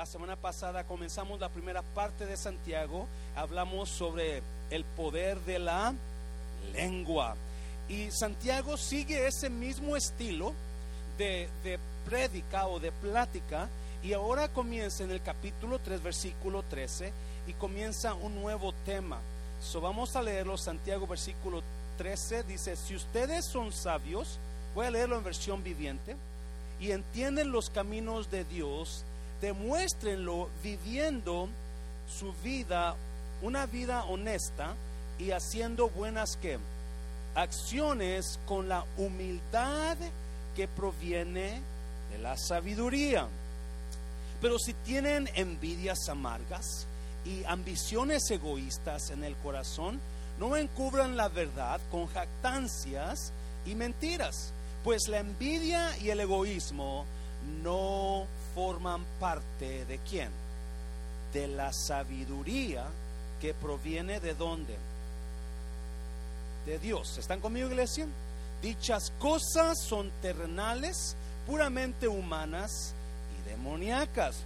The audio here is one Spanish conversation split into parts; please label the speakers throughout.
Speaker 1: La semana pasada comenzamos la primera parte de Santiago, hablamos sobre el poder de la lengua. Y Santiago sigue ese mismo estilo de, de prédica o de plática y ahora comienza en el capítulo 3, versículo 13 y comienza un nuevo tema. So, vamos a leerlo, Santiago versículo 13 dice, si ustedes son sabios, voy a leerlo en versión viviente, y entienden los caminos de Dios, demuéstrenlo viviendo su vida, una vida honesta y haciendo buenas acciones con la humildad que proviene de la sabiduría. Pero si tienen envidias amargas y ambiciones egoístas en el corazón, no encubran la verdad con jactancias y mentiras, pues la envidia y el egoísmo no forman parte de quién? De la sabiduría que proviene de dónde? De Dios. ¿Están conmigo, iglesia? Dichas cosas son terrenales, puramente humanas y demoníacas.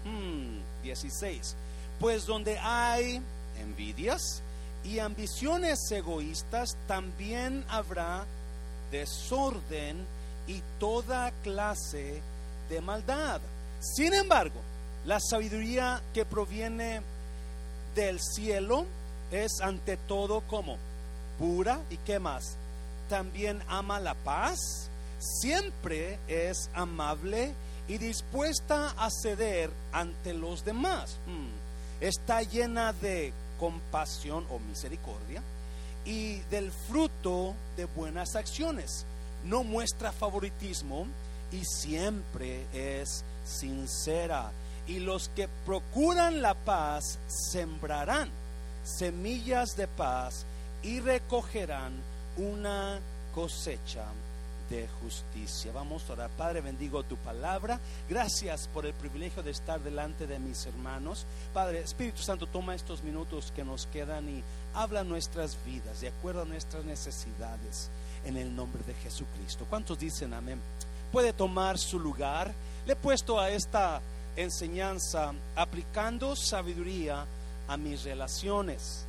Speaker 1: 16. Hmm, pues donde hay envidias y ambiciones egoístas, también habrá desorden y toda clase de maldad. Sin embargo, la sabiduría que proviene del cielo es ante todo como pura y qué más. También ama la paz, siempre es amable y dispuesta a ceder ante los demás. Hmm. Está llena de compasión o misericordia y del fruto de buenas acciones. No muestra favoritismo y siempre es sincera. Y los que procuran la paz sembrarán semillas de paz y recogerán una cosecha de justicia. Vamos a orar. Padre, bendigo tu palabra. Gracias por el privilegio de estar delante de mis hermanos. Padre, Espíritu Santo, toma estos minutos que nos quedan y habla nuestras vidas de acuerdo a nuestras necesidades en el nombre de Jesucristo. ¿Cuántos dicen amén? Puede tomar su lugar le he puesto a esta enseñanza aplicando sabiduría a mis relaciones,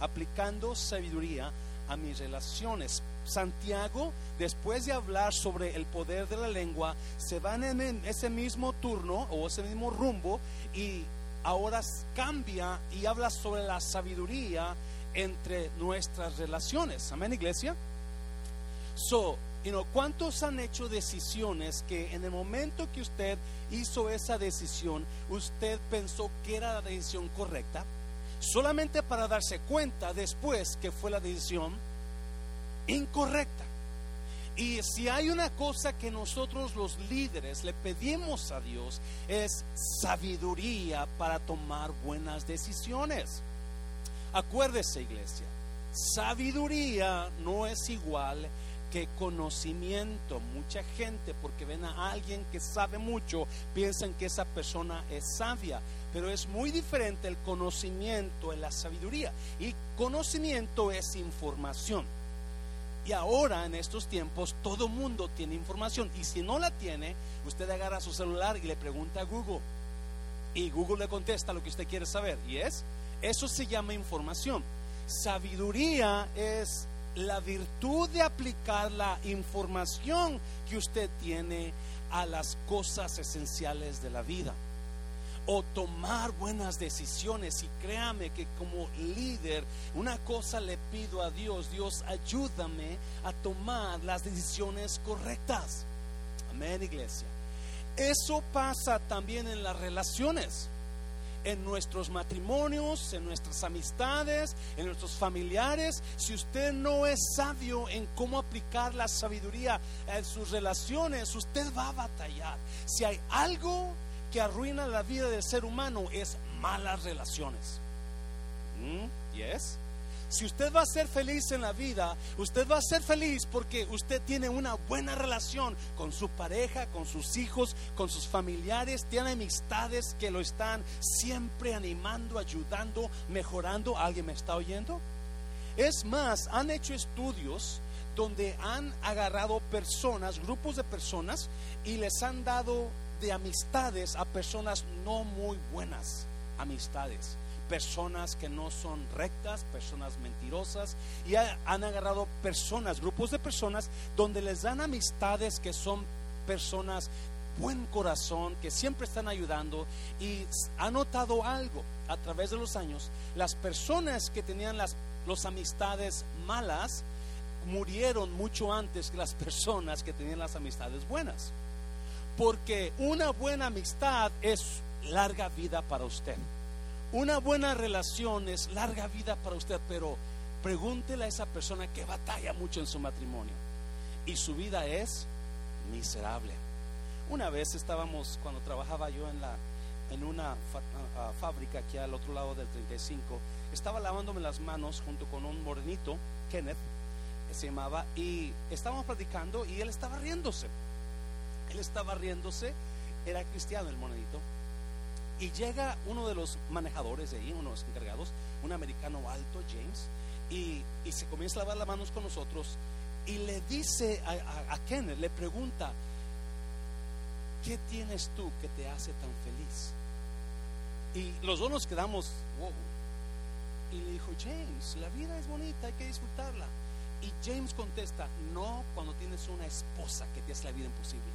Speaker 1: aplicando sabiduría a mis relaciones. Santiago, después de hablar sobre el poder de la lengua, se va en ese mismo turno o ese mismo rumbo y ahora cambia y habla sobre la sabiduría entre nuestras relaciones. Amén, iglesia. So, ¿Cuántos han hecho decisiones que en el momento que usted hizo esa decisión, usted pensó que era la decisión correcta? Solamente para darse cuenta después que fue la decisión incorrecta. Y si hay una cosa que nosotros los líderes le pedimos a Dios es sabiduría para tomar buenas decisiones. Acuérdese iglesia, sabiduría no es igual que conocimiento. Mucha gente, porque ven a alguien que sabe mucho, piensan que esa persona es sabia. Pero es muy diferente el conocimiento en la sabiduría. Y conocimiento es información. Y ahora, en estos tiempos, todo mundo tiene información. Y si no la tiene, usted agarra su celular y le pregunta a Google. Y Google le contesta lo que usted quiere saber. Y es, eso se llama información. Sabiduría es la virtud de aplicar la información que usted tiene a las cosas esenciales de la vida o tomar buenas decisiones y créame que como líder una cosa le pido a Dios, Dios ayúdame a tomar las decisiones correctas. Amén, iglesia. Eso pasa también en las relaciones en nuestros matrimonios, en nuestras amistades, en nuestros familiares. Si usted no es sabio en cómo aplicar la sabiduría en sus relaciones, usted va a batallar. Si hay algo que arruina la vida del ser humano es malas relaciones. ¿Mm? ¿Yes? Si usted va a ser feliz en la vida, usted va a ser feliz porque usted tiene una buena relación con su pareja, con sus hijos, con sus familiares, tiene amistades que lo están siempre animando, ayudando, mejorando. ¿Alguien me está oyendo? Es más, han hecho estudios donde han agarrado personas, grupos de personas, y les han dado de amistades a personas no muy buenas amistades personas que no son rectas, personas mentirosas, y han agarrado personas, grupos de personas, donde les dan amistades que son personas buen corazón, que siempre están ayudando, y ha notado algo a través de los años, las personas que tenían las los amistades malas murieron mucho antes que las personas que tenían las amistades buenas. Porque una buena amistad es larga vida para usted. Una buena relación es larga vida para usted, pero pregúntele a esa persona que batalla mucho en su matrimonio y su vida es miserable. Una vez estábamos, cuando trabajaba yo en, la, en una fábrica aquí al otro lado del 35, estaba lavándome las manos junto con un morenito, Kenneth, se llamaba, y estábamos platicando y él estaba riéndose. Él estaba riéndose, era cristiano el morenito y llega uno de los manejadores de ahí, uno de los encargados, un americano alto, James, y, se comienza a lavar las manos con nosotros y le dice a, a, le pregunta, ¿qué tienes tú que te hace tan feliz? Y los dos nos quedamos, wow. Y le dijo, James, la vida es bonita, hay que disfrutarla. Y James contesta, no cuando tienes una esposa que te hace la vida imposible.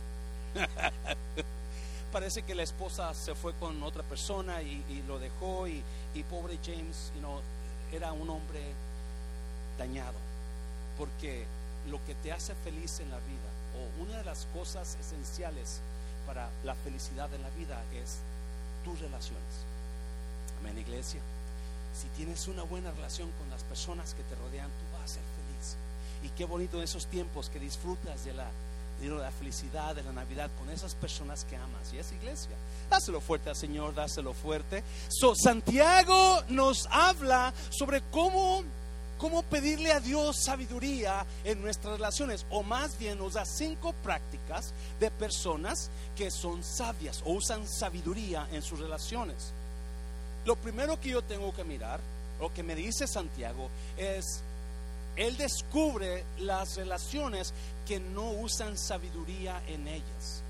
Speaker 1: parece que la esposa se fue con otra persona y, lo dejó y, pobre James era un hombre dañado porque lo que te hace feliz en la vida o una de las cosas esenciales para la felicidad en la vida es tus relaciones. Amén, iglesia. Si tienes una buena relación con las personas que te rodean, tú vas a ser feliz. Y qué bonito en esos tiempos que disfrutas de la de la felicidad de la Navidad con esas personas que amas. Y es iglesia. Dáselo fuerte al Señor, dáselo fuerte. So, Santiago nos habla sobre cómo, cómo pedirle a Dios sabiduría en nuestras relaciones. O más bien nos da cinco prácticas de personas que son sabias o usan sabiduría en sus relaciones. Lo primero que yo tengo que mirar, o que me dice Santiago, es él descubre las relaciones que no usan sabiduría en ellas.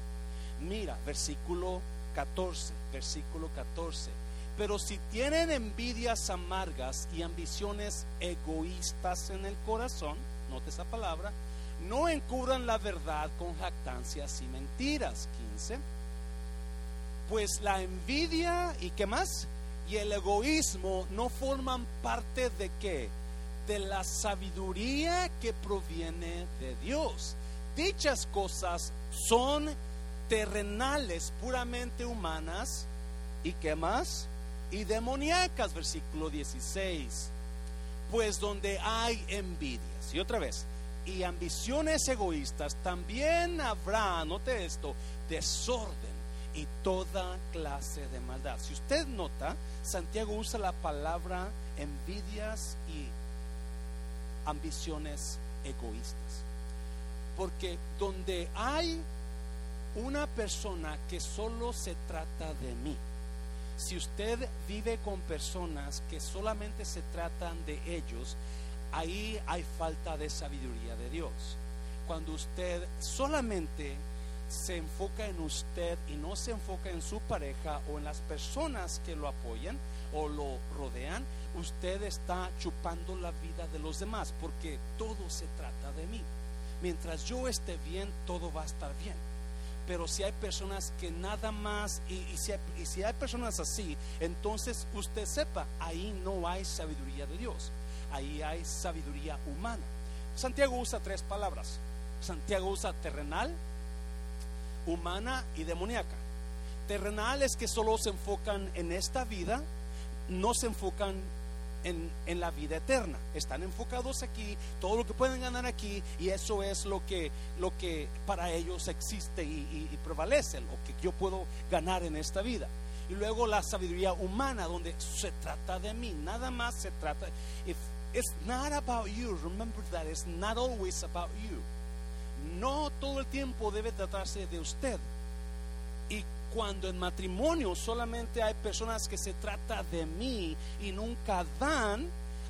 Speaker 1: Mira, versículo 14, versículo 14. Pero si tienen envidias amargas y ambiciones egoístas en el corazón, note esa palabra, no encubran la verdad con jactancias y mentiras. 15. Pues la envidia y qué más? Y el egoísmo no forman parte de qué? De la sabiduría que proviene de Dios. Dichas cosas son terrenales, puramente humanas, y qué más? Y demoníacas, versículo 16. Pues donde hay envidias, y otra vez, y ambiciones egoístas, también habrá, note esto, desorden y toda clase de maldad. Si usted nota, Santiago usa la palabra envidias y ambiciones egoístas. Porque donde hay una persona que solo se trata de mí, si usted vive con personas que solamente se tratan de ellos, ahí hay falta de sabiduría de Dios. Cuando usted solamente se enfoca en usted y no se enfoca en su pareja o en las personas que lo apoyan o lo rodean, usted está chupando la vida de los demás porque todo se trata de mí. Mientras yo esté bien, todo va a estar bien. Pero si hay personas que nada más, y, si, hay, personas así, entonces usted sepa, ahí no hay sabiduría de Dios, ahí hay sabiduría humana. Santiago usa tres palabras. Santiago usa terrenal, humana y demoníaca. Terrenal es que solo se enfocan en esta vida, no se enfocan en, la vida eterna. Están enfocados aquí, todo lo que pueden ganar aquí, y eso es lo que, lo que para ellos existe y, prevalece, lo que yo puedo ganar en esta vida. Y luego la sabiduría humana, donde se trata de mí, nada más se trata. If it's not about you, remember that it's not always about you. No todo el tiempo debe tratarse de usted. Y cuando en matrimonio solamente hay personas que se trata de mí y nunca dan,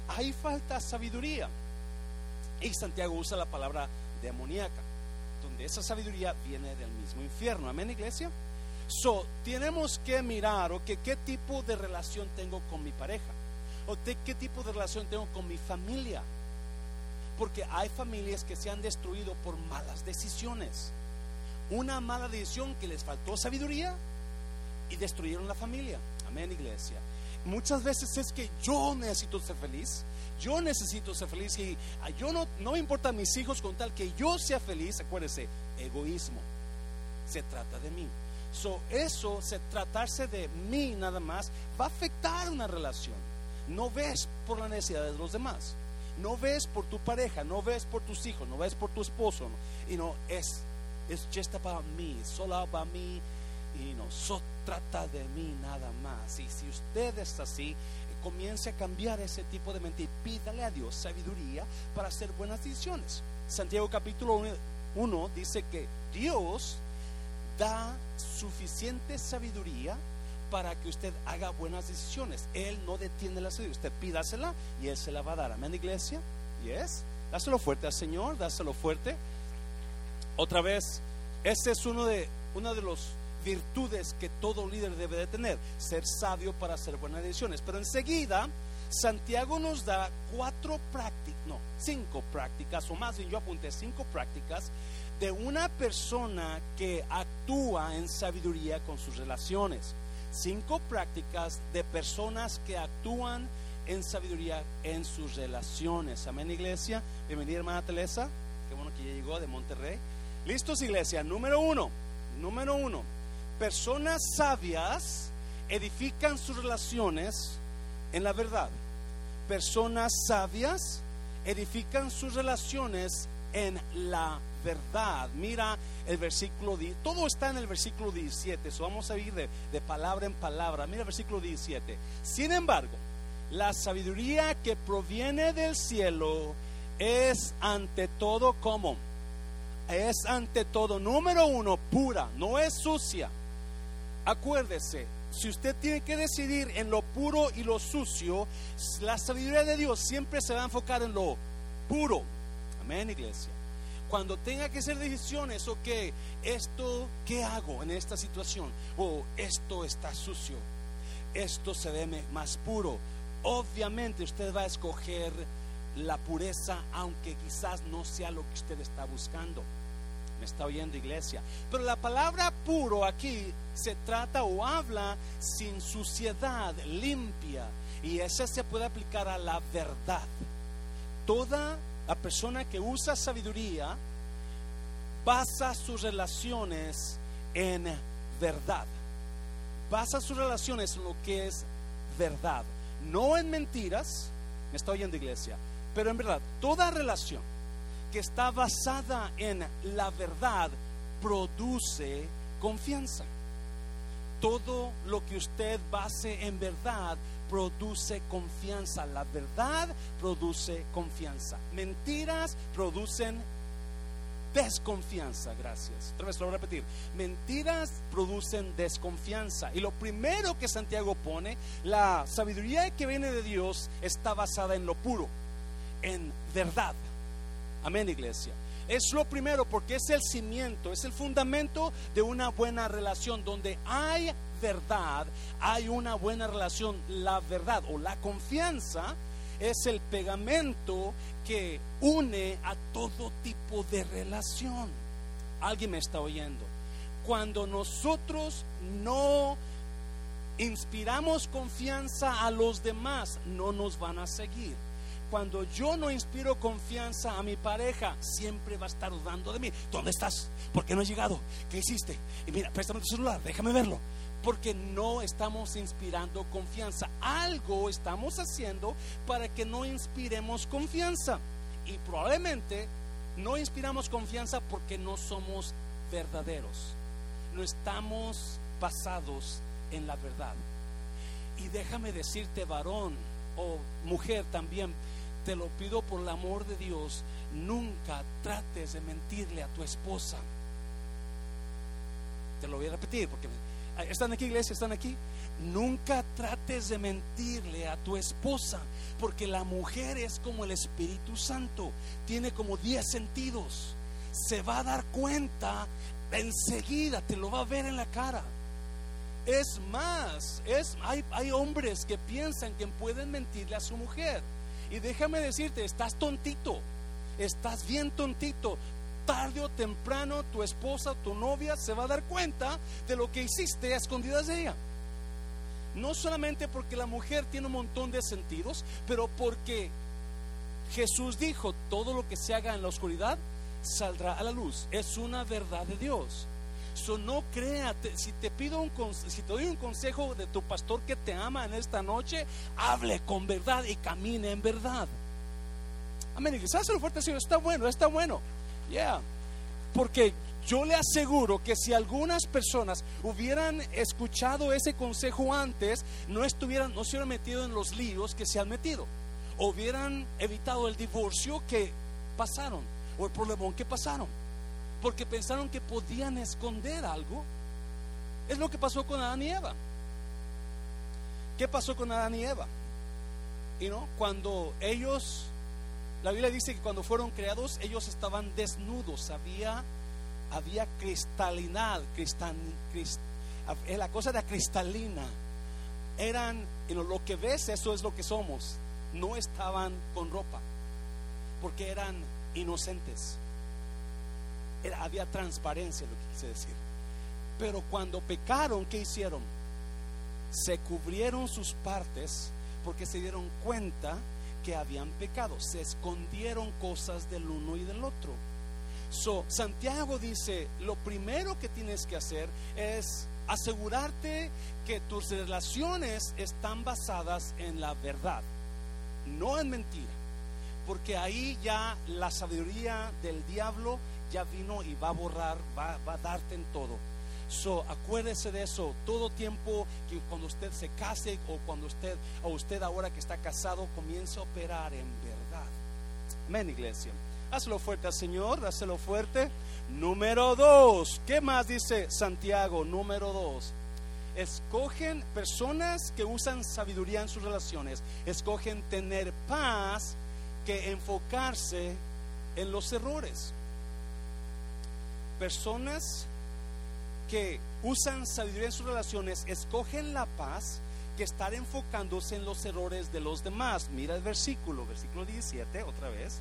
Speaker 1: hay falta sabiduría. Y Santiago usa la palabra demoníaca, donde esa sabiduría viene del mismo infierno. Amén, iglesia. So, tenemos que mirar, o que qué tipo de relación tengo con mi pareja, o qué tipo de relación tengo con mi familia. Porque hay familias que se han destruido por malas decisiones. Una mala decisión que les faltó sabiduría y destruyeron la familia. Amén, iglesia. Muchas veces es que yo necesito ser feliz. Yo necesito ser feliz y yo no, no me mis hijos con tal que yo sea feliz. Acuérdese, egoísmo. Se trata de mí. So, eso, se tratarse de mí nada más, va a afectar una relación. No ves por la necesidad de los demás. No ves por tu pareja, no ves por tus hijos, no ves por tu esposo. Y no, es, es just about me, solo about me. Y no, so trata de mí nada más. Y si usted es así, comience a cambiar ese tipo de mente y pídale a Dios sabiduría para hacer buenas decisiones. Santiago capítulo 1 dice que Dios da suficiente sabiduría para que usted haga buenas decisiones. Él no detiene la sabiduría. Usted pídasela y Él se la va a dar. Amén, iglesia. Yes. Dáselo fuerte al Señor, dáselo fuerte. Otra vez, ese es uno de, una de las virtudes que todo líder debe de tener. Ser sabio para hacer buenas decisiones. Pero enseguida, Santiago nos da cuatro prácticas, no, cinco prácticas, o más bien yo apunté cinco prácticas de una persona que actúa en sabiduría con sus relaciones. Cinco prácticas de personas que actúan en sabiduría en sus relaciones. Amén, iglesia. Bienvenida, hermana Teresa. Qué bueno que ya llegó de Monterrey. Listos, iglesia. Número uno. Número uno. Personas sabias edifican sus relaciones en la verdad. Personas sabias edifican sus relaciones en la verdad. Mira el versículo, todo está en el versículo 17, eso vamos a ir de, de palabra en palabra. Mira el versículo 17. Sin embargo, la sabiduría que proviene del cielo es ante todo como, es ante todo, número uno, pura, no es sucia. Acuérdese, si usted tiene que decidir en lo puro y lo sucio, la sabiduría de Dios siempre se va a enfocar en lo puro. Amén, iglesia cuando tenga que hacer decisiones, ok, esto, ¿qué hago en esta situación? O esto está sucio, esto se ve más puro. Obviamente usted va a escoger la pureza, aunque quizás no sea lo que usted está buscando. Me está oyendo iglesia. Pero la palabra puro aquí se trata o habla sin suciedad, limpia. Y esa se puede aplicar a la verdad. Toda la persona que usa sabiduría basa sus relaciones en verdad. Basa sus relaciones en lo que es verdad. No en mentiras, me está oyendo iglesia, pero en verdad, toda relación que está basada en la verdad produce confianza. Todo lo que usted base en verdad produce confianza. La verdad produce confianza. Mentiras producen desconfianza. Gracias. Otra vez lo voy a repetir. Mentiras producen desconfianza. Y lo primero que Santiago pone, la sabiduría que viene de Dios está basada en lo puro, en verdad. Amén, iglesia. Es lo primero porque es el cimiento, es el fundamento de una buena relación. Donde hay verdad, hay una buena relación. La verdad o la confianza es el pegamento que une a todo tipo de relación. Alguien me está oyendo. Cuando nosotros no inspiramos confianza a los demás, no nos van a seguir cuando yo no inspiro confianza a mi pareja, siempre va a estar dudando de mí. ¿Dónde estás? ¿Por qué no has llegado? ¿Qué hiciste? Y mira, préstame tu celular, déjame verlo. Porque no estamos inspirando confianza. Algo estamos haciendo para que no inspiremos confianza. Y probablemente no inspiramos confianza porque no somos verdaderos. No estamos basados en la verdad. Y déjame decirte, varón o mujer también, te lo pido por el amor de Dios, nunca trates de mentirle a tu esposa. Te lo voy a repetir porque están aquí, iglesia, están aquí. Nunca trates de mentirle a tu esposa, porque la mujer es como el Espíritu Santo, tiene como 10 sentidos. Se va a dar cuenta enseguida, te lo va a ver en la cara. Es más, es, hay, hay hombres que piensan que pueden mentirle a su mujer. Y déjame decirte, estás tontito, estás bien tontito. Tarde o temprano tu esposa, tu novia se va a dar cuenta de lo que hiciste a escondidas de ella. No solamente porque la mujer tiene un montón de sentidos, pero porque Jesús dijo, todo lo que se haga en la oscuridad saldrá a la luz. Es una verdad de Dios. So, no crea, si te pido un si te doy un consejo de tu pastor que te ama en esta noche, hable con verdad y camine en verdad. Amén. Quizás lo fuerte, Señor, está bueno, está bueno. Yeah. Porque yo le aseguro que si algunas personas hubieran escuchado ese consejo antes, no estuvieran, no se hubieran metido en los líos que se han metido. Hubieran evitado el divorcio que pasaron o el problemón que pasaron porque pensaron que podían esconder algo. Es lo que pasó con Adán y Eva. ¿Qué pasó con Adán y Eva? Y no, cuando ellos, la Biblia dice que cuando fueron creados, ellos estaban desnudos, había, había cristalinidad, cristal, eh, la cosa era cristalina. Eran, lo que ves, eso es lo que somos. No estaban con ropa, porque eran inocentes había transparencia, lo que quise decir. Pero cuando pecaron, ¿qué hicieron? Se cubrieron sus partes porque se dieron cuenta que habían pecado. Se escondieron cosas del uno y del otro. So, Santiago dice, lo primero que tienes que hacer es asegurarte que tus relaciones están basadas en la verdad, no en mentira. Porque ahí ya la sabiduría del diablo ya vino y va a borrar, va, a darte en todo. So, acuérdese de eso todo tiempo que cuando usted se case o cuando usted o usted ahora que está casado comience a operar en verdad. Amén, iglesia. Hazlo fuerte Señor, hazlo fuerte. Número dos, ¿qué más dice Santiago? Número dos, escogen personas que usan sabiduría en sus relaciones, escogen tener paz que enfocarse en los errores personas que usan sabiduría en sus relaciones escogen la paz que estar enfocándose en los errores de los demás. Mira el versículo, versículo 17, otra vez.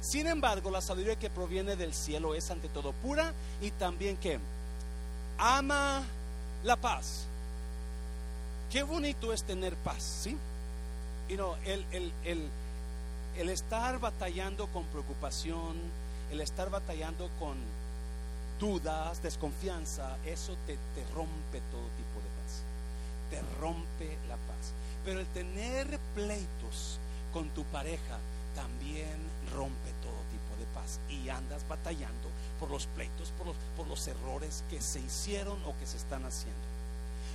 Speaker 1: Sin embargo, la sabiduría que proviene del cielo es ante todo pura y también que ama la paz. Qué bonito es tener paz, ¿sí? Y no, el, el, el, el estar batallando con preocupación, el estar batallando con dudas, desconfianza, eso te, te rompe todo tipo de paz. Te rompe la paz. Pero el tener pleitos con tu pareja también rompe todo tipo de paz. Y andas batallando por los pleitos, por los, por los errores que se hicieron o que se están haciendo.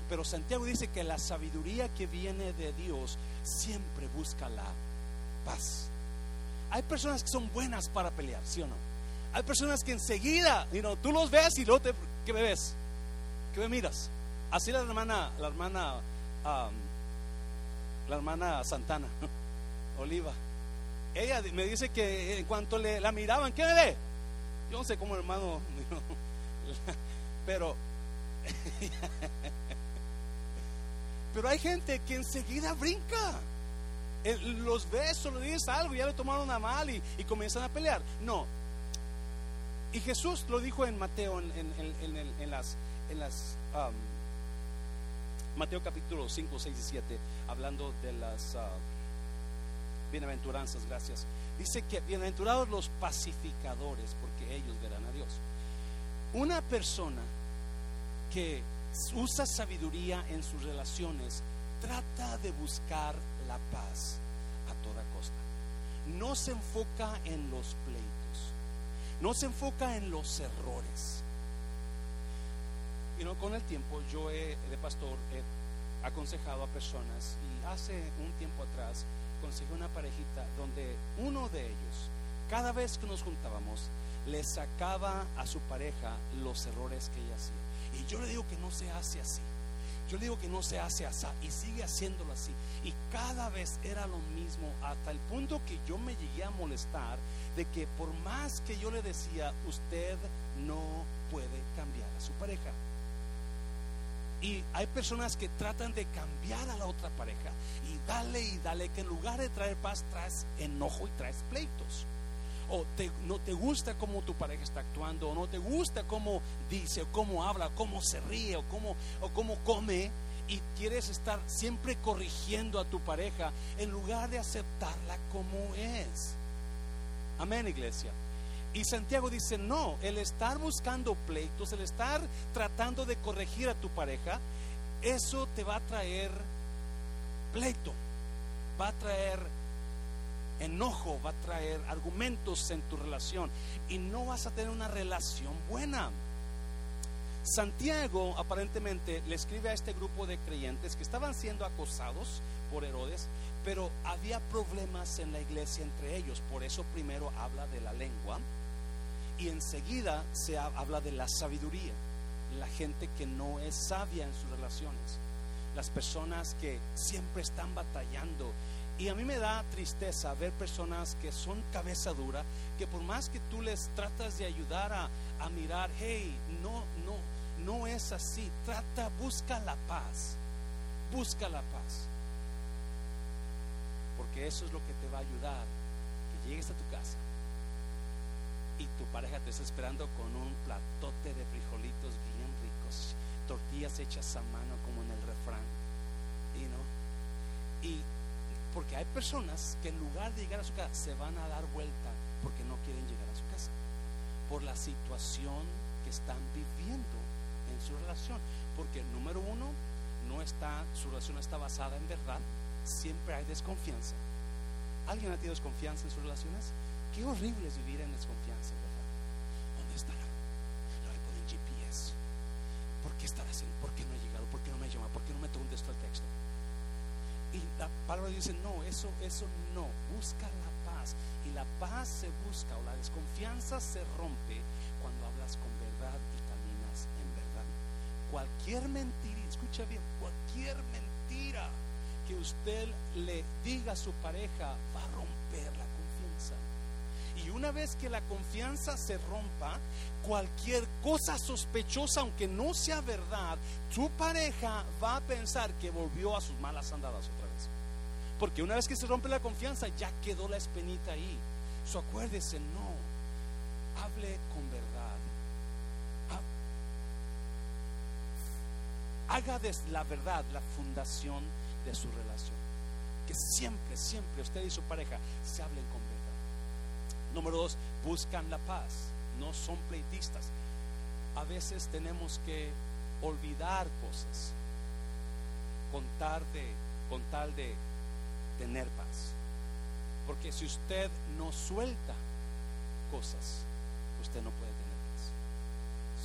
Speaker 1: Pero Santiago dice que la sabiduría que viene de Dios siempre busca la paz. Hay personas que son buenas para pelear, ¿sí o no? Hay personas que enseguida, tú los ves y luego te, ¿qué me ves? ¿Qué me miras? Así la hermana, la hermana, la hermana Santana, Oliva. Ella me dice que en cuanto le la miraban, ¿qué me ve? Yo no sé cómo hermano, pero, pero hay gente que enseguida brinca. Los ves o le dices algo, ya le tomaron a mal y, y comienzan a pelear. No, y Jesús lo dijo en Mateo, en, las, en las um, Mateo capítulo 5, 6 y 7, hablando de las uh, bienaventuranzas, gracias. Dice que bienaventurados los pacificadores, porque ellos verán a Dios. Una persona que usa sabiduría en sus relaciones trata de buscar la paz a toda costa. No se enfoca en los pleitos no se enfoca en los errores. Y no con el tiempo yo he, de pastor he aconsejado a personas y hace un tiempo atrás conseguí una parejita donde uno de ellos, cada vez que nos juntábamos, le sacaba a su pareja los errores que ella hacía. Y yo le digo que no se hace así. Yo le digo que no se hace así y sigue haciéndolo así. Y cada vez era lo mismo hasta el punto que yo me llegué a molestar de que por más que yo le decía, usted no puede cambiar a su pareja. Y hay personas que tratan de cambiar a la otra pareja y dale y dale que en lugar de traer paz traes enojo y traes pleitos. O no te gusta cómo tu pareja está actuando, o no te gusta cómo dice, o cómo habla, cómo se ríe, o cómo, o cómo come, y quieres estar siempre corrigiendo a tu pareja en lugar de aceptarla como es. Amén, iglesia. Y Santiago dice, no, el estar buscando pleitos, el estar tratando de corregir a tu pareja, eso te va a traer pleito, va a traer enojo, va a traer argumentos en tu relación y no vas a tener una relación buena. Santiago aparentemente le escribe a este grupo de creyentes que estaban siendo acosados por Herodes, pero había problemas en la iglesia entre ellos, por eso primero habla de la lengua y enseguida se habla de la sabiduría, la gente que no es sabia en sus relaciones, las personas que siempre están batallando. Y a mí me da tristeza ver personas que son cabeza dura, que por más que tú les tratas de ayudar a, a mirar, hey, no, no, no es así, trata, busca la paz, busca la paz. Porque eso es lo que te va a ayudar, que llegues a tu casa y tu pareja te está esperando con un platote de frijolitos bien ricos, tortillas hechas a mano como en el refrán. Y no. Y porque hay personas que en lugar de llegar a su casa se van a dar vuelta porque no quieren llegar a su casa por la situación que están viviendo en su relación. Porque número uno, no está, su relación está basada en verdad, siempre hay desconfianza. ¿Alguien ha tenido desconfianza en sus relaciones? Qué horrible es vivir en desconfianza, ¿verdad? ¿Dónde estará? GPS. ¿Por qué estará haciendo? ¿Por qué no ha llegado? ¿Por qué no me ha llamado? ¿Por qué no me contestó el texto? Y la palabra dice, no, eso, eso no. Busca la paz. Y la paz se busca o la desconfianza se rompe cuando hablas con verdad y caminas en verdad. Cualquier mentira, escucha bien, cualquier mentira que usted le diga a su pareja va a romper la y una vez que la confianza se rompa, cualquier cosa sospechosa, aunque no sea verdad, tu pareja va a pensar que volvió a sus malas andadas otra vez. Porque una vez que se rompe la confianza, ya quedó la espenita ahí. So acuérdese, no, hable con verdad. Haga de la verdad la fundación de su relación. Que siempre, siempre usted y su pareja se hablen con verdad. Número dos, buscan la paz, no son pleitistas. A veces tenemos que olvidar cosas con tal de, de tener paz. Porque si usted no suelta cosas, usted no puede tener paz.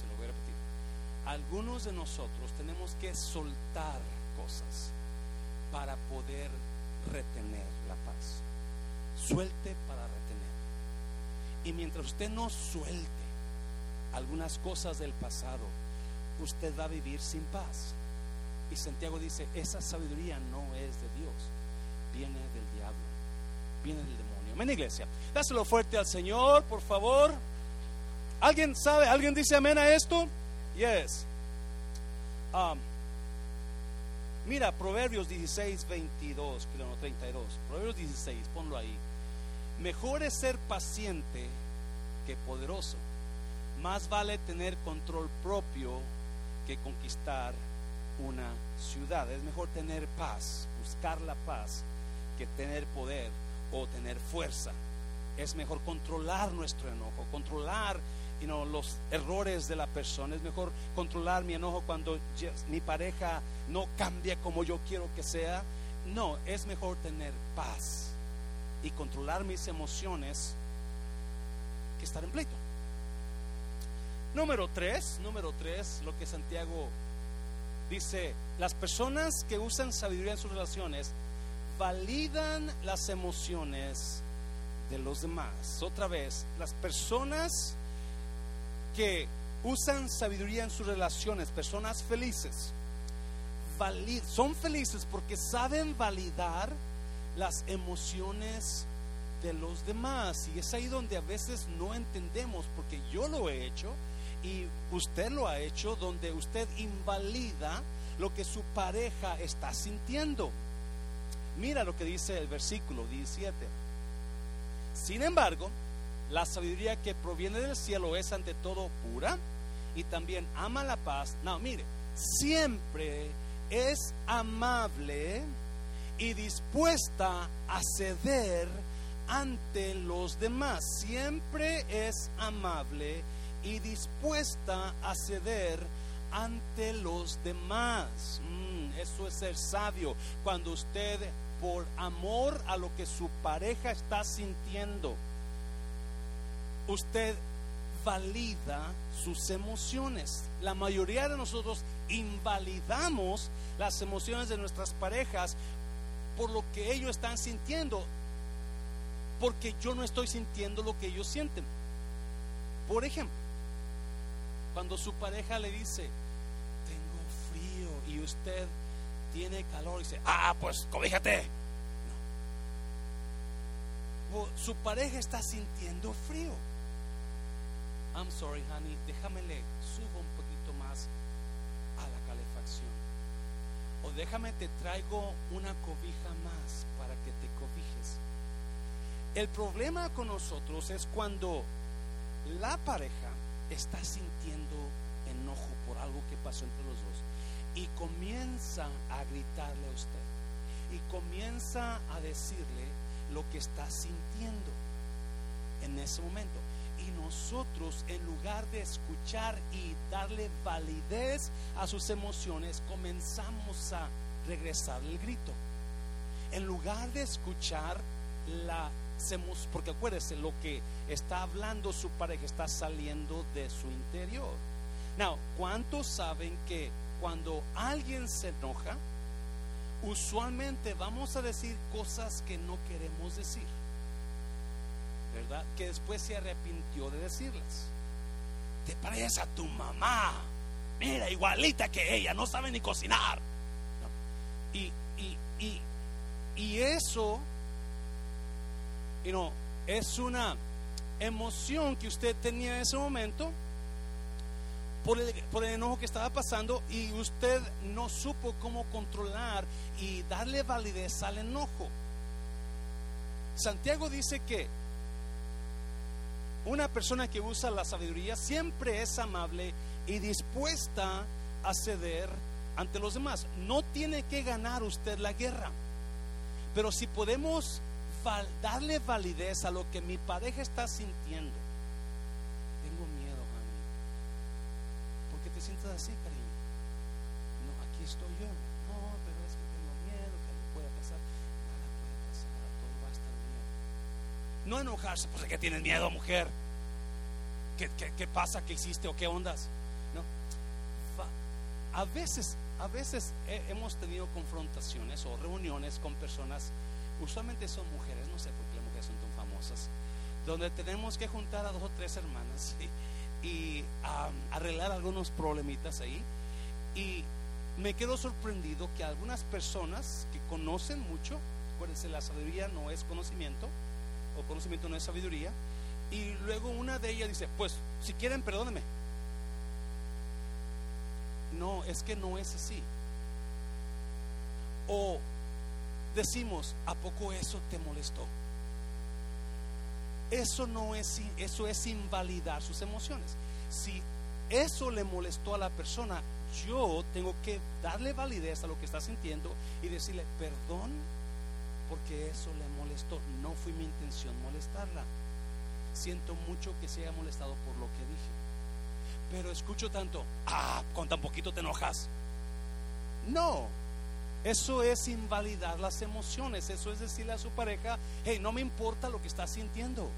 Speaker 1: Se lo voy a repetir. Algunos de nosotros tenemos que soltar cosas para poder retener la paz. Suelte para retener. Y mientras usted no suelte algunas cosas del pasado, usted va a vivir sin paz. Y Santiago dice, esa sabiduría no es de Dios, viene del diablo, viene del demonio. Amén, iglesia. Dáselo fuerte al Señor, por favor. ¿Alguien sabe? ¿Alguien dice amén a esto? Yes. Um, mira, Proverbios 16, 22, no, 32. Proverbios 16, ponlo ahí. Mejor es ser paciente que poderoso. Más vale tener control propio que conquistar una ciudad. Es mejor tener paz, buscar la paz, que tener poder o tener fuerza. Es mejor controlar nuestro enojo, controlar los errores de la persona. Es mejor controlar mi enojo cuando mi pareja no cambia como yo quiero que sea. No, es mejor tener paz y controlar mis emociones que estar en pleito. Número tres, número tres, lo que Santiago dice, las personas que usan sabiduría en sus relaciones validan las emociones de los demás. Otra vez, las personas que usan sabiduría en sus relaciones, personas felices, son felices porque saben validar las emociones de los demás. Y es ahí donde a veces no entendemos, porque yo lo he hecho y usted lo ha hecho, donde usted invalida lo que su pareja está sintiendo. Mira lo que dice el versículo 17. Sin embargo, la sabiduría que proviene del cielo es ante todo pura y también ama la paz. No, mire, siempre es amable y dispuesta a ceder ante los demás. Siempre es amable y dispuesta a ceder ante los demás. Mm, eso es ser sabio. Cuando usted, por amor a lo que su pareja está sintiendo, usted valida sus emociones. La mayoría de nosotros invalidamos las emociones de nuestras parejas por lo que ellos están sintiendo, porque yo no estoy sintiendo lo que ellos sienten. Por ejemplo, cuando su pareja le dice, tengo frío y usted tiene calor, y dice, ah, pues cobíjate. No. Su pareja está sintiendo frío. I'm sorry, honey, déjame le subo un poquito más. O déjame te traigo una cobija más para que te cobijes. El problema con nosotros es cuando la pareja está sintiendo enojo por algo que pasó entre los dos y comienza a gritarle a usted y comienza a decirle lo que está sintiendo en ese momento. Y nosotros, en lugar de escuchar y darle validez a sus emociones, comenzamos a regresar el grito. En lugar de escuchar la porque acuérdese, lo que está hablando su pareja está saliendo de su interior. Now, ¿cuántos saben que cuando alguien se enoja, usualmente vamos a decir cosas que no queremos decir? Que después se arrepintió de decirlas. Te pareces a tu mamá. Mira, igualita que ella, no sabe ni cocinar. Y, y, y, y, eso, you know, es una emoción que usted tenía en ese momento por el, por el enojo que estaba pasando y usted no supo cómo controlar y darle validez al enojo. Santiago dice que una persona que usa la sabiduría siempre es amable y dispuesta a ceder ante los demás. No tiene que ganar usted la guerra. Pero si podemos darle validez a lo que mi pareja está sintiendo. Tengo miedo, Jani. ¿Por qué te sientes así, cariño? No, aquí estoy yo. No, pero es que tengo miedo que algo pueda pasar. Nada puede pasar, todo va a estar bien. No enojarse, pues que tienes miedo, mujer. ¿Qué, qué, pasa? ¿Qué hiciste o qué ondas? No. A veces, a veces hemos tenido confrontaciones o reuniones con personas, usualmente son mujeres, no sé por qué las mujeres son tan famosas, donde tenemos que juntar a dos o tres hermanas y, arreglar algunos problemitas ahí. Y me quedo sorprendido que algunas personas que conocen mucho, acuérdense, la sabiduría no es conocimiento, o conocimiento no es sabiduría, y luego una de ellas dice, pues si quieren, perdónenme. No, es que no es así. O decimos, ¿a poco eso te molestó? Eso no es, eso es invalidar sus emociones. Si eso le molestó a la persona, yo tengo que darle validez a lo que está sintiendo y decirle, perdón, porque eso le molestó. No fue mi intención molestarla siento mucho que se haya molestado por lo que dije. Pero escucho tanto, ah, con tan poquito te enojas. No, eso es invalidar las emociones, eso es decirle a su pareja, hey, no me importa lo que estás sintiendo.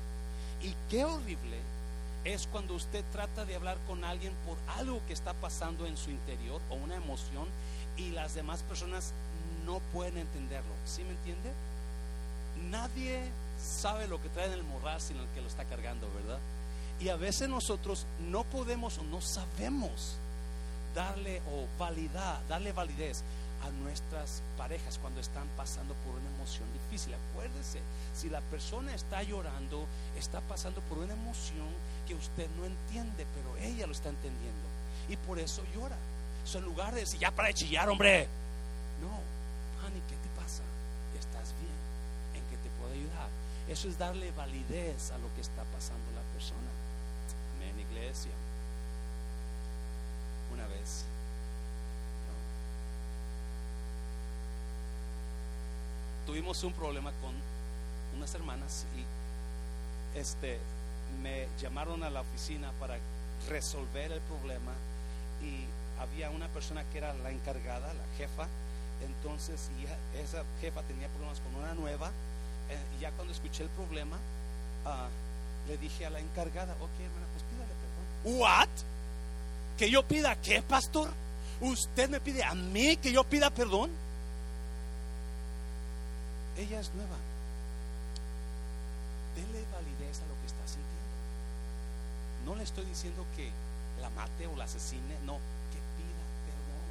Speaker 1: Y qué horrible es cuando usted trata de hablar con alguien por algo que está pasando en su interior o una emoción y las demás personas no pueden entenderlo. ¿Sí me entiende? Nadie sabe lo que trae en el morral, sino el que lo está cargando, ¿verdad? Y a veces nosotros no podemos o no sabemos darle o validar, darle validez a nuestras parejas cuando están pasando por una emoción difícil. Acuérdese, si la persona está llorando, está pasando por una emoción que usted no entiende, pero ella lo está entendiendo. Y por eso llora. So, en lugar de decir, ya para de chillar, hombre. No, honey, ¿qué te pasa? ¿Estás bien? ¿En qué te puedo ayudar? Eso es darle validez a lo que está pasando la persona. Amén, iglesia. Una vez. Tuvimos un problema con unas hermanas y este me llamaron a la oficina para resolver el problema y había una persona que era la encargada, la jefa, entonces y esa jefa tenía problemas con una nueva eh, y ya cuando escuché el problema ah, le dije a la encargada, ok hermana, pues pídale perdón. ¿What? ¿Que yo pida qué, pastor? ¿Usted me pide a mí que yo pida perdón? Ella es nueva. Dele validez a lo que está sintiendo. No le estoy diciendo que la mate o la asesine, no, que pida perdón.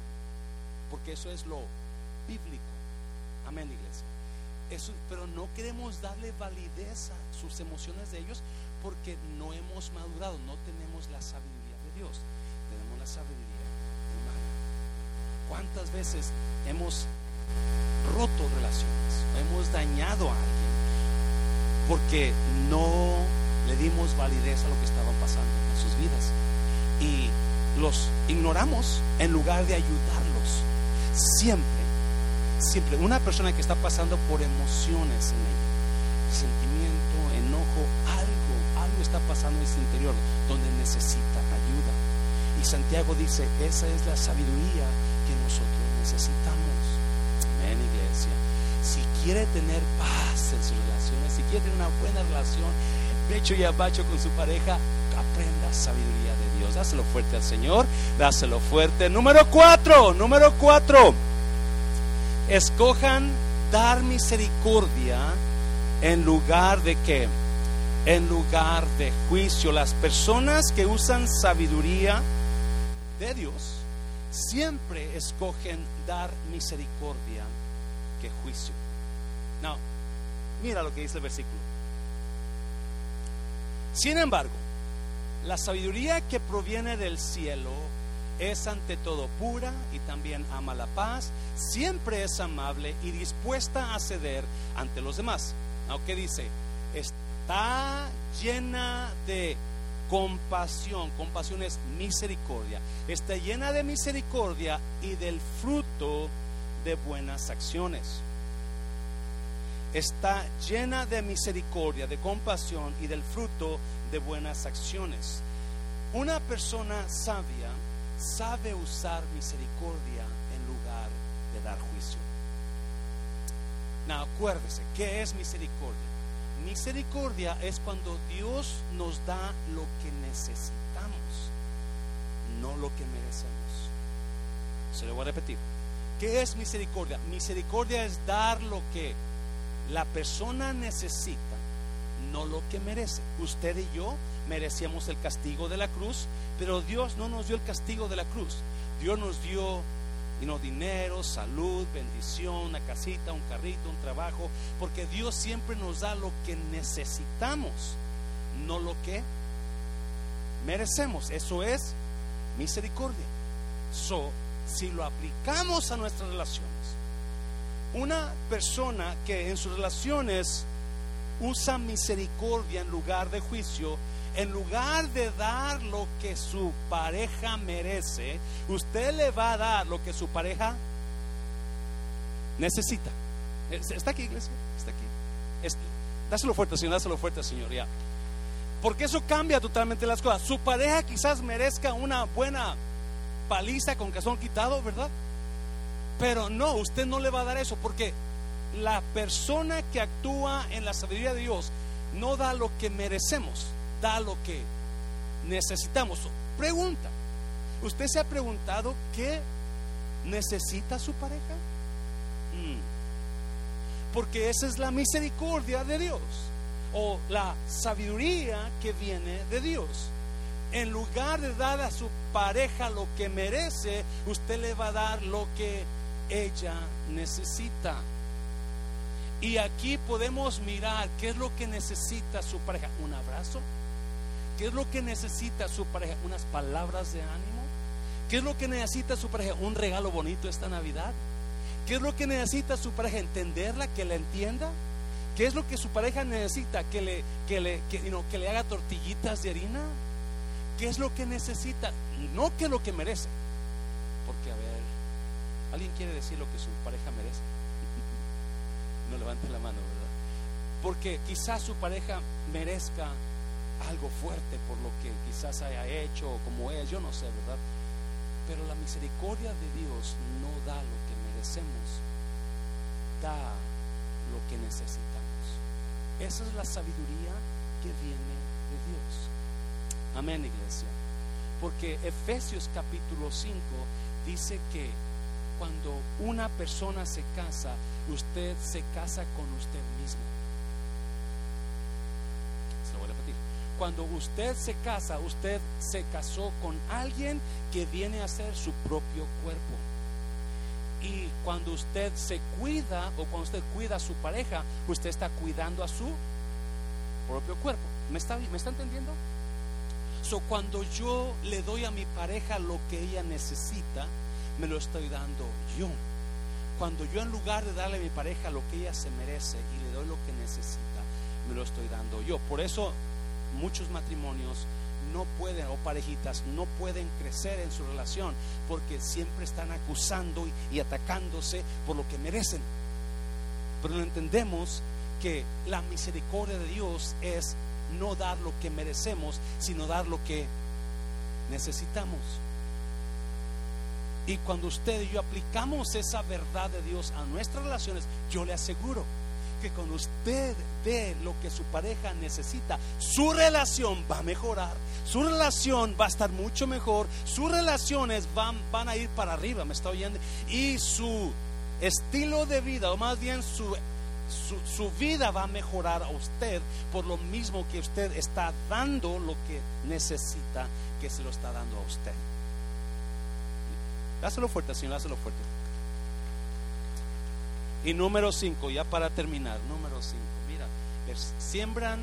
Speaker 1: Porque eso es lo bíblico. Amén, iglesia. Eso, pero no queremos darle validez a sus emociones de ellos porque no hemos madurado, no tenemos la sabiduría de Dios, tenemos la sabiduría humana. ¿Cuántas veces hemos roto relaciones, hemos dañado a alguien porque no le dimos validez a lo que estaba pasando en sus vidas y los ignoramos en lugar de ayudarlos. Siempre, siempre, una persona que está pasando por emociones en ella, sentimiento, enojo, algo, algo está pasando en su interior donde necesita ayuda. Y Santiago dice, esa es la sabiduría que nosotros necesitamos. Amén, iglesia. Si quiere tener paz en sus relaciones, si quiere tener una buena relación, pecho y abacho con su pareja, aprenda sabiduría de Dios. Dáselo fuerte al Señor, dáselo fuerte. Número cuatro, número cuatro. Escojan dar misericordia en lugar de qué? En lugar de juicio. Las personas que usan sabiduría de Dios siempre escogen dar misericordia que juicio. No, mira lo que dice el versículo. Sin embargo, la sabiduría que proviene del cielo es ante todo pura y también ama la paz, siempre es amable y dispuesta a ceder ante los demás. ¿Qué dice? Está llena de compasión. Compasión es misericordia. Está llena de misericordia y del fruto de buenas acciones. Está llena de misericordia, de compasión y del fruto de buenas acciones. Una persona sabia sabe usar misericordia en lugar de dar juicio. No, acuérdese, ¿qué es misericordia? Misericordia es cuando Dios nos da lo que necesitamos, no lo que merecemos. Se lo voy a repetir. ¿Qué es misericordia? Misericordia es dar lo que la persona necesita, no lo que merece. Usted y yo merecíamos el castigo de la cruz, pero Dios no nos dio el castigo de la cruz. Dios nos dio dinero, salud, bendición, una casita, un carrito, un trabajo, porque Dios siempre nos da lo que necesitamos, no lo que merecemos. Eso es misericordia. So, si lo aplicamos a nuestras relaciones, una persona que en sus relaciones usa misericordia en lugar de juicio, en lugar de dar lo que su pareja merece, usted le va a dar lo que su pareja necesita. ¿Está aquí, iglesia? ¿Está aquí? dáselo fuerte, Señor, dáselo fuerte, Señor, ya. Porque eso cambia totalmente las cosas. Su pareja quizás merezca una buena paliza con son quitado, ¿verdad? Pero no, usted no le va a dar eso porque la persona que actúa en la sabiduría de Dios no da lo que merecemos, da lo que necesitamos. Pregunta, ¿usted se ha preguntado qué necesita su pareja? Mm. Porque esa es la misericordia de Dios o la sabiduría que viene de Dios. En lugar de dar a su pareja lo que merece, usted le va a dar lo que ella necesita. Y aquí podemos mirar qué es lo que necesita su pareja. Un abrazo. ¿Qué es lo que necesita su pareja? Unas palabras de ánimo. ¿Qué es lo que necesita su pareja? Un regalo bonito esta Navidad. ¿Qué es lo que necesita su pareja? ¿Entenderla? ¿Que la entienda? ¿Qué es lo que su pareja necesita? ¿Que le, que le, que, que le haga tortillitas de harina? ¿Qué es lo que necesita? No que lo que merece. Porque, a ver, ¿alguien quiere decir lo que su pareja merece? No levante la mano, ¿verdad? Porque quizás su pareja merezca algo fuerte por lo que quizás haya hecho o como es, yo no sé, ¿verdad? Pero la misericordia de Dios no da lo que merecemos, da lo que necesitamos. Esa es la sabiduría que viene de Dios. Amén, iglesia. Porque Efesios capítulo 5 dice que cuando una persona se casa, usted se casa con usted mismo. Se lo voy a repetir. Cuando usted se casa, usted se casó con alguien que viene a ser su propio cuerpo. Y cuando usted se cuida o cuando usted cuida a su pareja, usted está cuidando a su propio cuerpo. ¿Me está, me está entendiendo? So, cuando yo le doy a mi pareja lo que ella necesita, me lo estoy dando yo. Cuando yo en lugar de darle a mi pareja lo que ella se merece y le doy lo que necesita, me lo estoy dando yo. Por eso muchos matrimonios no pueden, o parejitas, no pueden crecer en su relación porque siempre están acusando y, y atacándose por lo que merecen. Pero no entendemos que la misericordia de Dios es no dar lo que merecemos, sino dar lo que necesitamos. Y cuando usted y yo aplicamos esa verdad de Dios a nuestras relaciones, yo le aseguro que cuando usted dé lo que su pareja necesita, su relación va a mejorar, su relación va a estar mucho mejor, sus relaciones van, van a ir para arriba, ¿me está oyendo? Y su estilo de vida, o más bien su su, su, vida va a mejorar a usted por lo mismo que usted está dando lo que necesita que se lo está dando a usted. Dáselo fuerte, Señor, dáselo fuerte. Y número 5, ya para terminar, número 5, mira, siembran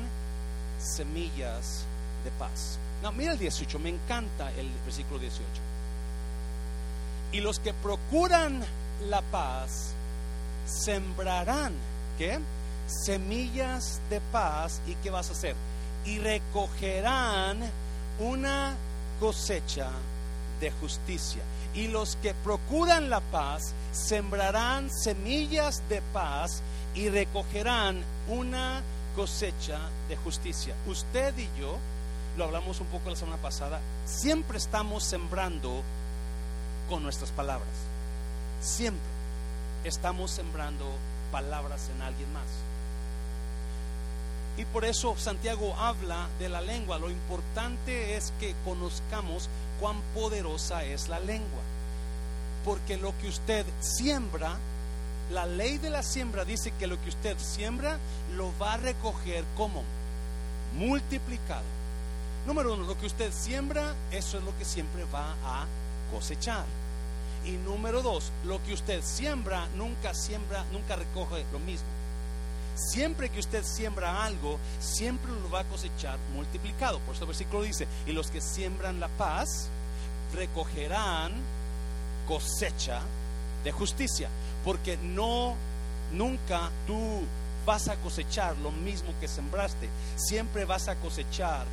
Speaker 1: semillas de paz. No, mira el 18, me encanta el versículo 18. Y los que procuran la paz sembrarán ¿qué? Semillas de paz. ¿Y qué vas a hacer? Y recogerán una cosecha de justicia. Y los que procuran la paz sembrarán semillas de paz y recogerán una cosecha de justicia. Usted y yo, lo hablamos un poco la semana pasada, siempre estamos sembrando con nuestras palabras. Siempre estamos sembrando palabras en alguien más. Y por eso Santiago habla de la lengua. Lo importante es que conozcamos cuán poderosa es la lengua. Porque lo que usted siembra, la ley de la siembra dice que lo que usted siembra lo va a recoger como multiplicado. Número uno, lo que usted siembra, eso es lo que siempre va a cosechar. Y número dos, lo que usted siembra, nunca siembra, nunca recoge lo mismo. Siempre que usted siembra algo, siempre lo va a cosechar multiplicado. Por eso el versículo dice, y los que siembran la paz, recogerán cosecha de justicia. Porque no, nunca tú vas a cosechar lo mismo que sembraste. Siempre vas a cosechar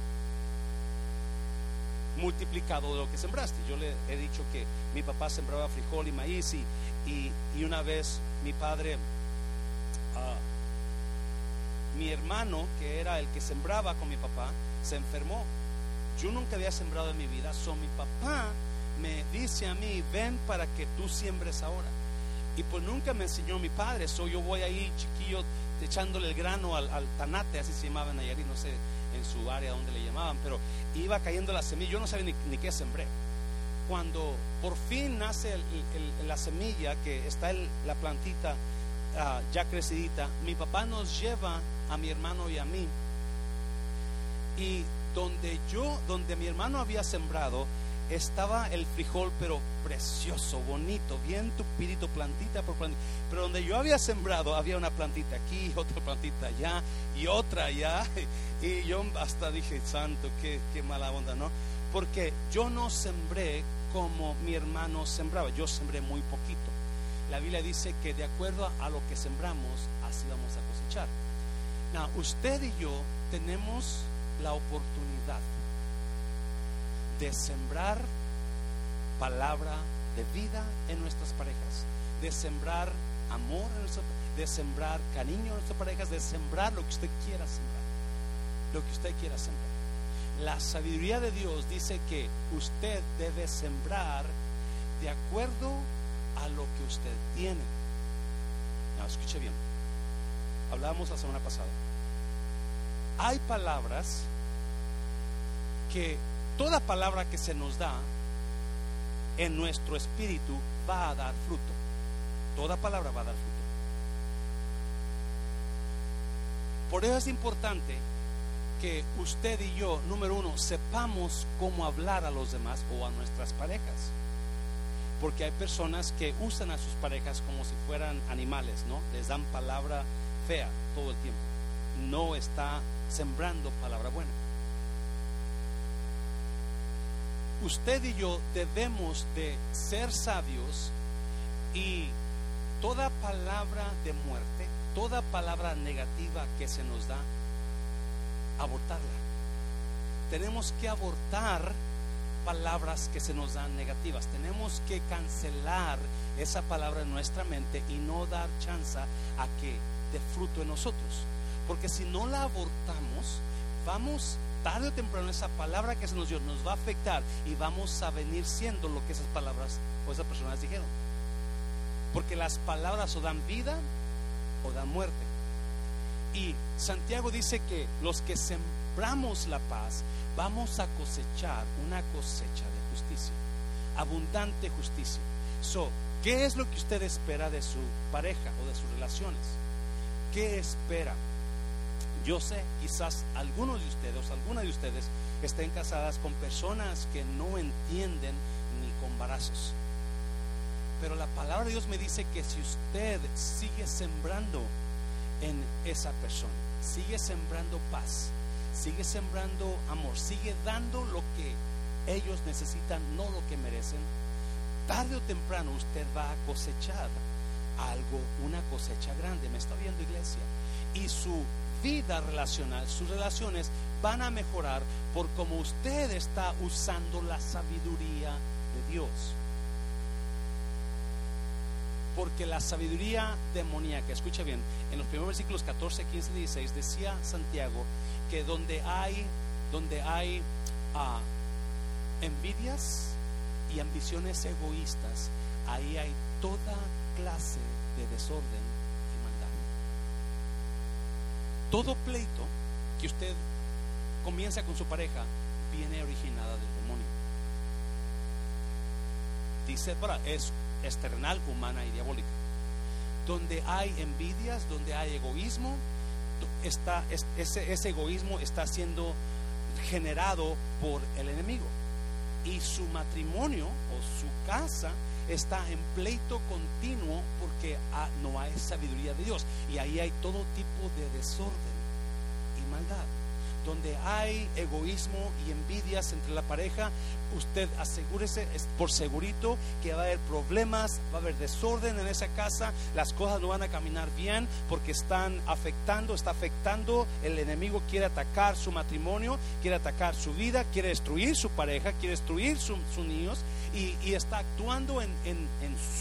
Speaker 1: multiplicado de lo que sembraste. Yo le he dicho que mi papá sembraba frijol y maíz y, y, una vez mi padre, ah, mi hermano, que era el que sembraba con mi papá, se enfermó. Yo nunca había sembrado en mi vida, so mi papá me dice a mí, ven para que tú siembres ahora. Y pues nunca me enseñó mi padre, so yo voy ahí chiquillo echándole el grano al, tanate, así se llamaba en Nayarit, no sé en su área donde le llamaban, pero iba cayendo la semilla, yo no sabía ni, qué sembré. Cuando por fin nace la semilla, que está la plantita ah, ya crecidita, mi papá nos lleva a mi hermano y a mí. Y donde yo, donde mi hermano había sembrado, estaba el frijol, pero precioso, bonito, bien tupidito, plantita por plantita. Pero donde yo había sembrado, había una plantita aquí, otra plantita allá y otra allá. Y yo hasta dije, santo, qué, qué mala onda, ¿no? Porque yo no sembré como mi hermano sembraba, yo sembré muy poquito. La Biblia dice que de acuerdo a lo que sembramos, así vamos a cosechar. Now, usted y yo tenemos la oportunidad de sembrar palabra de vida en nuestras parejas, de sembrar amor, de sembrar cariño en nuestras parejas, de sembrar lo que usted quiera sembrar, lo que usted quiera sembrar. La sabiduría de Dios dice que usted debe sembrar de acuerdo a lo que usted tiene. No, escuche bien. Hablábamos la semana pasada. Hay palabras que toda palabra que se nos da en nuestro espíritu va a dar fruto. Toda palabra va a dar fruto. Por eso es importante que usted y yo, número uno, sepamos cómo hablar a los demás o a nuestras parejas. Porque hay personas que usan a sus parejas como si fueran animales, ¿no? Les dan palabra fea todo el tiempo. No está sembrando palabra buena. Usted y yo debemos de ser sabios y toda palabra de muerte, toda palabra negativa que se nos da, abortarla. Tenemos que abortar palabras que se nos dan negativas. Tenemos que cancelar esa palabra en nuestra mente y no dar chance a que dé fruto en nosotros. Porque si no la abortamos, vamos tarde o temprano esa palabra que se nos dio nos va a afectar y vamos a venir siendo lo que esas palabras o esas personas dijeron. Porque las palabras o dan vida o dan muerte. Y Santiago dice que los que sembramos la paz vamos a cosechar una cosecha de justicia, abundante justicia. So, ¿qué es lo que usted espera de su pareja o de sus relaciones? ¿Qué espera? Yo sé, quizás algunos de ustedes, o algunas de ustedes, estén casadas con personas que no entienden ni con barazos. Pero la palabra de Dios me dice que si usted sigue sembrando en esa persona. Sigue sembrando paz, sigue sembrando amor, sigue dando lo que ellos necesitan, no lo que merecen. Tarde o temprano usted va a cosechar algo, una cosecha grande. ¿Me está viendo iglesia? Y su vida relacional, sus relaciones van a mejorar por cómo usted está usando la sabiduría de Dios. Porque la sabiduría demoníaca, escucha bien, en los primeros versículos 14, 15, 16 decía Santiago que donde hay, donde hay ah, envidias y ambiciones egoístas, ahí hay toda clase de desorden y maldad. Todo pleito que usted comienza con su pareja viene originada del demonio. Dice, para, es es terrenal, humana y diabólica. Donde hay envidias, donde hay egoísmo, está, ese, ese egoísmo está siendo generado por el enemigo. Y su matrimonio o su casa está en pleito continuo porque ah, no hay sabiduría de Dios. Y ahí hay todo tipo de desorden y maldad donde hay egoísmo y envidias entre la pareja, usted asegúrese por segurito que va a haber problemas, va a haber desorden en esa casa, las cosas no van a caminar bien porque están afectando, está afectando, el enemigo quiere atacar su matrimonio, quiere atacar su vida, quiere destruir su pareja, quiere destruir sus niños y, está actuando en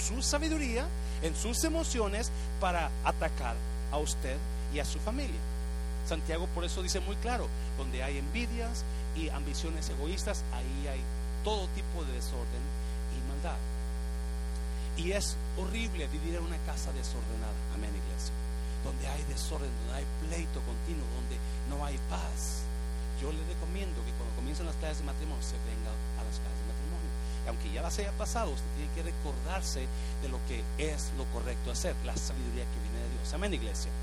Speaker 1: su sabiduría, en sus emociones para atacar a usted y a su familia. Santiago por eso dice muy claro, donde hay envidias y ambiciones egoístas, ahí hay todo tipo de desorden y maldad. Y es horrible vivir en una casa desordenada, amén iglesia, donde hay desorden, donde hay pleito continuo, donde no hay paz. Yo le recomiendo que cuando comiencen las clases de matrimonio se venga a las clases de matrimonio. Y aunque ya las haya pasado, usted tiene que recordarse de lo que es lo correcto hacer, la sabiduría que viene de Dios. Amén iglesia.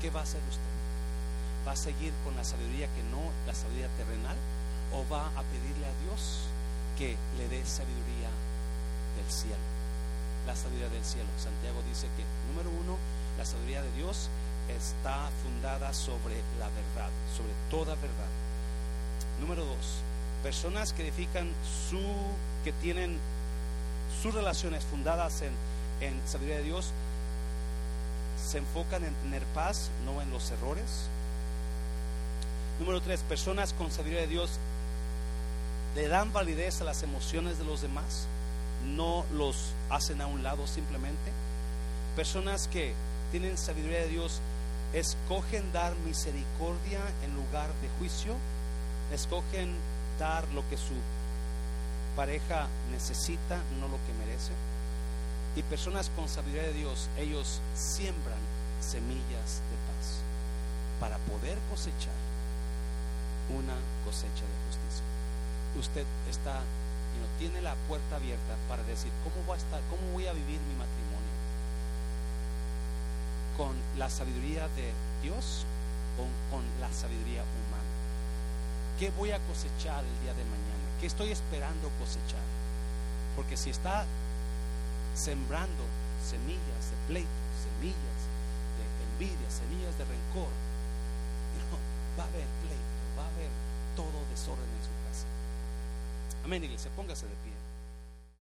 Speaker 1: ¿Qué va a hacer usted? ¿Va a seguir con la sabiduría que no, la sabiduría terrenal? ¿O va a pedirle a Dios que le dé sabiduría del cielo? La sabiduría del cielo. Santiago dice que, número uno, la sabiduría de Dios está fundada sobre la verdad, sobre toda verdad. Número dos, Personas que edifican su, que tienen sus relaciones fundadas en, en sabiduría de Dios, se enfocan en tener paz, no en los errores. Número tres, personas con sabiduría de Dios le dan validez a las emociones de los demás, no los hacen a un lado simplemente. Personas que tienen sabiduría de Dios escogen dar misericordia en lugar de juicio, escogen dar lo que su pareja necesita, no lo que merece. Y personas con sabiduría de Dios, ellos siembran semillas de paz para poder cosechar una cosecha de justicia. Usted está, no tiene la puerta abierta para decir, ¿cómo va a estar, cómo voy a vivir mi matrimonio? ¿Con la sabiduría de Dios o con la sabiduría humana? ¿Qué voy a cosechar el día de mañana? ¿Qué estoy esperando cosechar? Porque si está sembrando semillas de pleito, semillas de envidia, semillas de rencor, va a haber pleito, va a haber todo desorden en su casa. Amén, iglesia, póngase de pie.